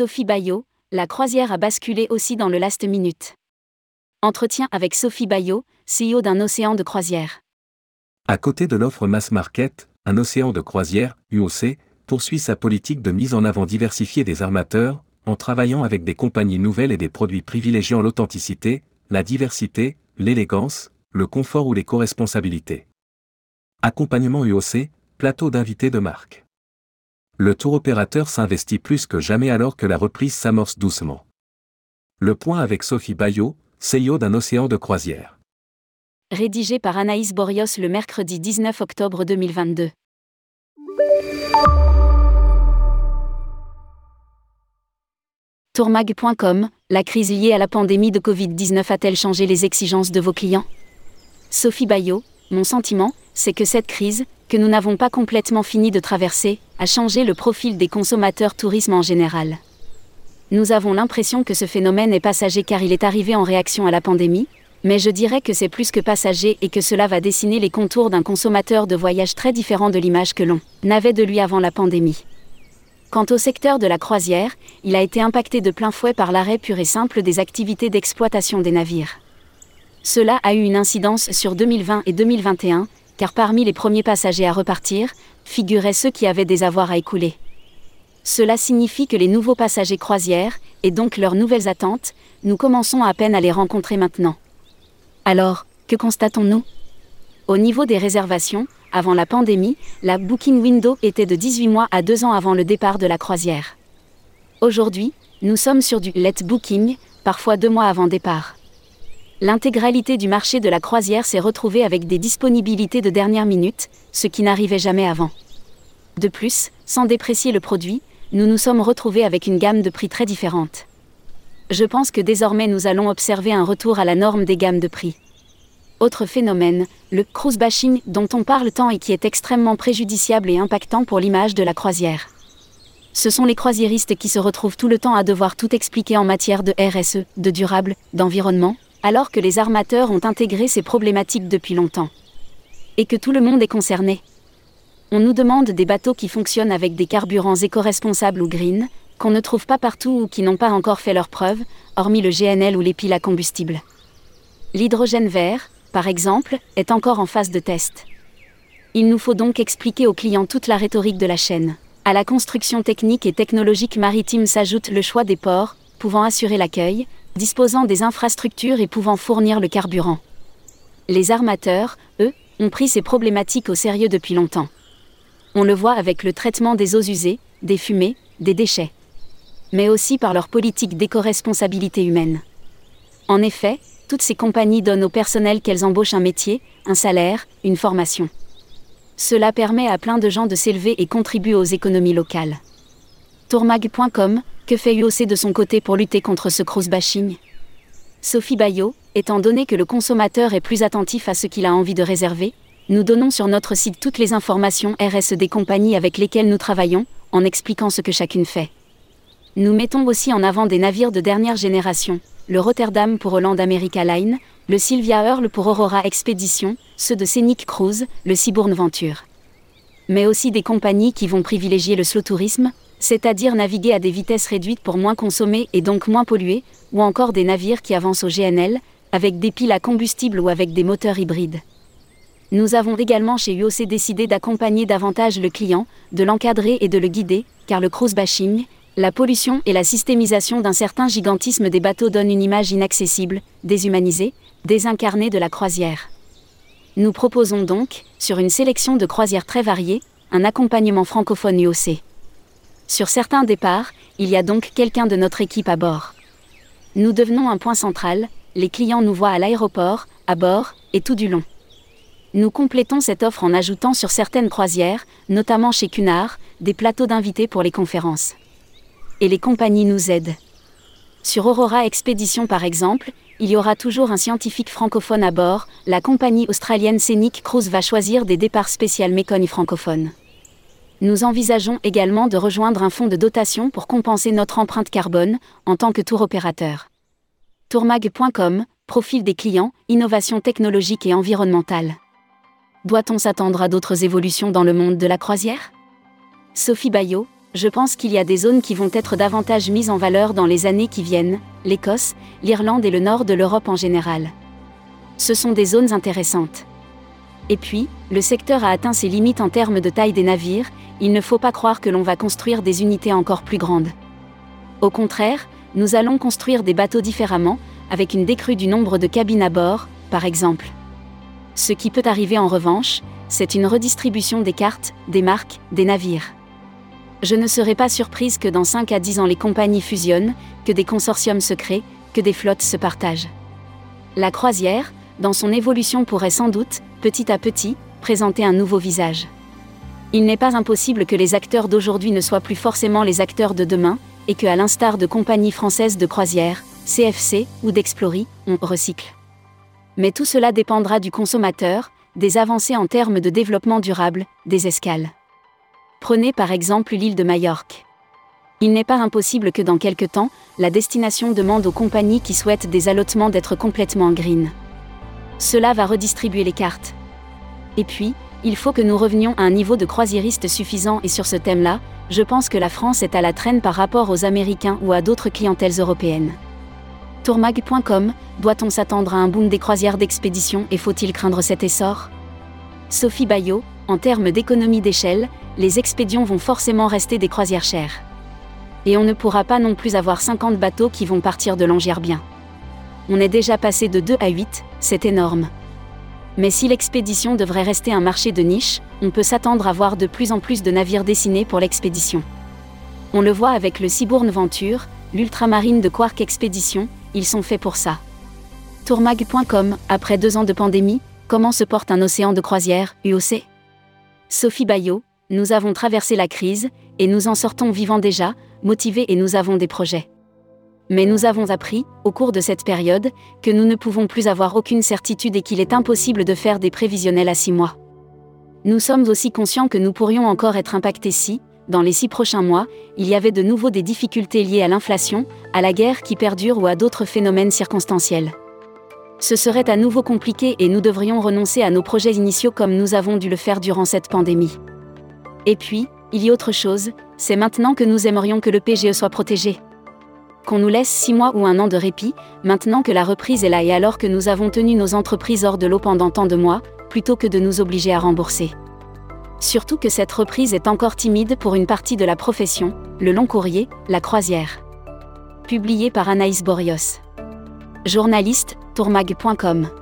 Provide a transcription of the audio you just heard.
Sophie Bayot, la croisière a basculé aussi dans le last minute. Entretien avec Sophie Bayot, CEO d'un océan de croisière. À côté de l'offre mass market, un océan de croisière, UOC, poursuit sa politique de mise en avant diversifiée des armateurs, en travaillant avec des compagnies nouvelles et des produits privilégiant l'authenticité, la diversité, l'élégance, le confort ou l'éco-responsabilité. Accompagnement UOC, plateau d'invités de marque. Le tour opérateur s'investit plus que jamais alors que la reprise s'amorce doucement. Le point avec Sophie Bayot, CEO d'un océan de croisière. Rédigé par Anaïs Borios le mercredi 19 octobre 2022. Tourmag.com, la crise liée à la pandémie de Covid-19 a-t-elle changé les exigences de vos clients? Sophie Bayot, mon sentiment, c'est que cette crise, que nous n'avons pas complètement fini de traverser, a changé le profil des consommateurs tourisme en général. Nous avons l'impression que ce phénomène est passager car il est arrivé en réaction à la pandémie, mais je dirais que c'est plus que passager et que cela va dessiner les contours d'un consommateur de voyage très différent de l'image que l'on n'avait de lui avant la pandémie. Quant au secteur de la croisière, il a été impacté de plein fouet par l'arrêt pur et simple des activités d'exploitation des navires. Cela a eu une incidence sur 2020 et 2021, car parmi les premiers passagers à repartir, figuraient ceux qui avaient des avoirs à écouler. Cela signifie que les nouveaux passagers croisières, et donc leurs nouvelles attentes, nous commençons à peine à les rencontrer maintenant. Alors, que constatons-nous? Au niveau des réservations, avant la pandémie, la booking window était de 18 mois à 2 ans avant le départ de la croisière. Aujourd'hui, nous sommes sur du let booking, parfois deux mois avant départ l'intégralité du marché de la croisière s'est retrouvée avec des disponibilités de dernière minute, ce qui n'arrivait jamais avant. De plus, sans déprécier le produit, nous nous sommes retrouvés avec une gamme de prix très différente. Je pense que désormais nous allons observer un retour à la norme des gammes de prix. Autre phénomène, le cruise bashing dont on parle tant et qui est extrêmement préjudiciable et impactant pour l'image de la croisière. Ce sont les croisiéristes qui se retrouvent tout le temps à devoir tout expliquer en matière de RSE, de durable, d'environnement, alors que les armateurs ont intégré ces problématiques depuis longtemps. Et que tout le monde est concerné. On nous demande des bateaux qui fonctionnent avec des carburants éco-responsables ou green, qu'on ne trouve pas partout ou qui n'ont pas encore fait leurs preuves, hormis le GNL ou les piles à combustible. L'hydrogène vert, par exemple, est encore en phase de test. Il nous faut donc expliquer aux clients toute la rhétorique de la chaîne. À la construction technique et technologique maritime s'ajoute le choix des ports, pouvant assurer l'accueil, disposant des infrastructures et pouvant fournir le carburant. Les armateurs, eux, ont pris ces problématiques au sérieux depuis longtemps. On le voit avec le traitement des eaux usées, des fumées, des déchets. Mais aussi par leur politique d'éco-responsabilité humaine. En effet, toutes ces compagnies donnent au personnel qu'elles embauchent un métier, un salaire, une formation. Cela permet à plein de gens de s'élever et contribue aux économies locales. Tourmag.com, que fait UOC de son côté pour lutter contre ce cross-bashing Sophie Bayot, étant donné que le consommateur est plus attentif à ce qu'il a envie de réserver, nous donnons sur notre site toutes les informations RS des compagnies avec lesquelles nous travaillons, en expliquant ce que chacune fait. Nous mettons aussi en avant des navires de dernière génération, le Rotterdam pour Holland America Line, le Sylvia Earl pour Aurora Expedition, ceux de Scenic Cruise, le Seabourn Venture. Mais aussi des compagnies qui vont privilégier le slow tourisme, c'est-à-dire naviguer à des vitesses réduites pour moins consommer et donc moins polluer, ou encore des navires qui avancent au GNL, avec des piles à combustible ou avec des moteurs hybrides. Nous avons également chez UOC décidé d'accompagner davantage le client, de l'encadrer et de le guider, car le cruise bashing, la pollution et la systémisation d'un certain gigantisme des bateaux donnent une image inaccessible, déshumanisée, désincarnée de la croisière. Nous proposons donc, sur une sélection de croisières très variées, un accompagnement francophone UOC. Sur certains départs, il y a donc quelqu'un de notre équipe à bord. Nous devenons un point central, les clients nous voient à l'aéroport, à bord, et tout du long. Nous complétons cette offre en ajoutant sur certaines croisières, notamment chez Cunard, des plateaux d'invités pour les conférences. Et les compagnies nous aident. Sur Aurora Expédition par exemple, il y aura toujours un scientifique francophone à bord, la compagnie australienne Scenic Cruise va choisir des départs spéciaux méconnus francophones nous envisageons également de rejoindre un fonds de dotation pour compenser notre empreinte carbone en tant que tour opérateur. Tourmag.com, profil des clients, innovation technologique et environnementale. Doit-on s'attendre à d'autres évolutions dans le monde de la croisière? Sophie Bayot, Je pense qu'il y a des zones qui vont être davantage mises en valeur dans les années qui viennent, l'Écosse, l'Irlande et le nord de l'Europe en général. Ce sont des zones intéressantes. Et puis, le secteur a atteint ses limites en termes de taille des navires, il ne faut pas croire que l'on va construire des unités encore plus grandes. Au contraire, nous allons construire des bateaux différemment, avec une décrue du nombre de cabines à bord, par exemple. Ce qui peut arriver en revanche, c'est une redistribution des cartes, des marques, des navires. Je ne serais pas surprise que dans 5 à 10 ans les compagnies fusionnent, que des consortiums se créent, que des flottes se partagent. La croisière, dans son évolution pourrait sans doute, petit à petit, présenter un nouveau visage. Il n'est pas impossible que les acteurs d'aujourd'hui ne soient plus forcément les acteurs de demain, et que, à l'instar de compagnies françaises de croisière, CFC ou d'Explory, on recycle. Mais tout cela dépendra du consommateur, des avancées en termes de développement durable, des escales. Prenez par exemple l'île de Majorque. Il n'est pas impossible que dans quelque temps, la destination demande aux compagnies qui souhaitent des allotements d'être complètement green. Cela va redistribuer les cartes. Et puis, il faut que nous revenions à un niveau de croisiériste suffisant et sur ce thème-là, je pense que la France est à la traîne par rapport aux Américains ou à d'autres clientèles européennes. Tourmag.com, doit-on s'attendre à un boom des croisières d'expédition et faut-il craindre cet essor? Sophie Bayot, en termes d'économie d'échelle, les expéditions vont forcément rester des croisières chères. Et on ne pourra pas non plus avoir 50 bateaux qui vont partir de Longyearbyen. On est déjà passé de 2 à 8, c'est énorme. Mais si l'expédition devrait rester un marché de niche, on peut s'attendre à voir de plus en plus de navires dessinés pour l'expédition. On le voit avec le Cibourne Venture, l'ultramarine de Quark Expédition, ils sont faits pour ça. Tourmag.com, après deux ans de pandémie, comment se porte un océan de croisière, UOC Sophie Bayot, nous avons traversé la crise, et nous en sortons vivants déjà, motivés et nous avons des projets. Mais nous avons appris, au cours de cette période, que nous ne pouvons plus avoir aucune certitude et qu'il est impossible de faire des prévisionnels à six mois. Nous sommes aussi conscients que nous pourrions encore être impactés si, dans les six prochains mois, il y avait de nouveau des difficultés liées à l'inflation, à la guerre qui perdure ou à d'autres phénomènes circonstanciels. Ce serait à nouveau compliqué et nous devrions renoncer à nos projets initiaux comme nous avons dû le faire durant cette pandémie. Et puis, il y a autre chose, c'est maintenant que nous aimerions que le PGE soit protégé qu'on nous laisse six mois ou un an de répit, maintenant que la reprise est là et alors que nous avons tenu nos entreprises hors de l'eau pendant tant de mois, plutôt que de nous obliger à rembourser. Surtout que cette reprise est encore timide pour une partie de la profession, le long courrier, la croisière. Publié par Anaïs Borios. Journaliste, tourmag.com.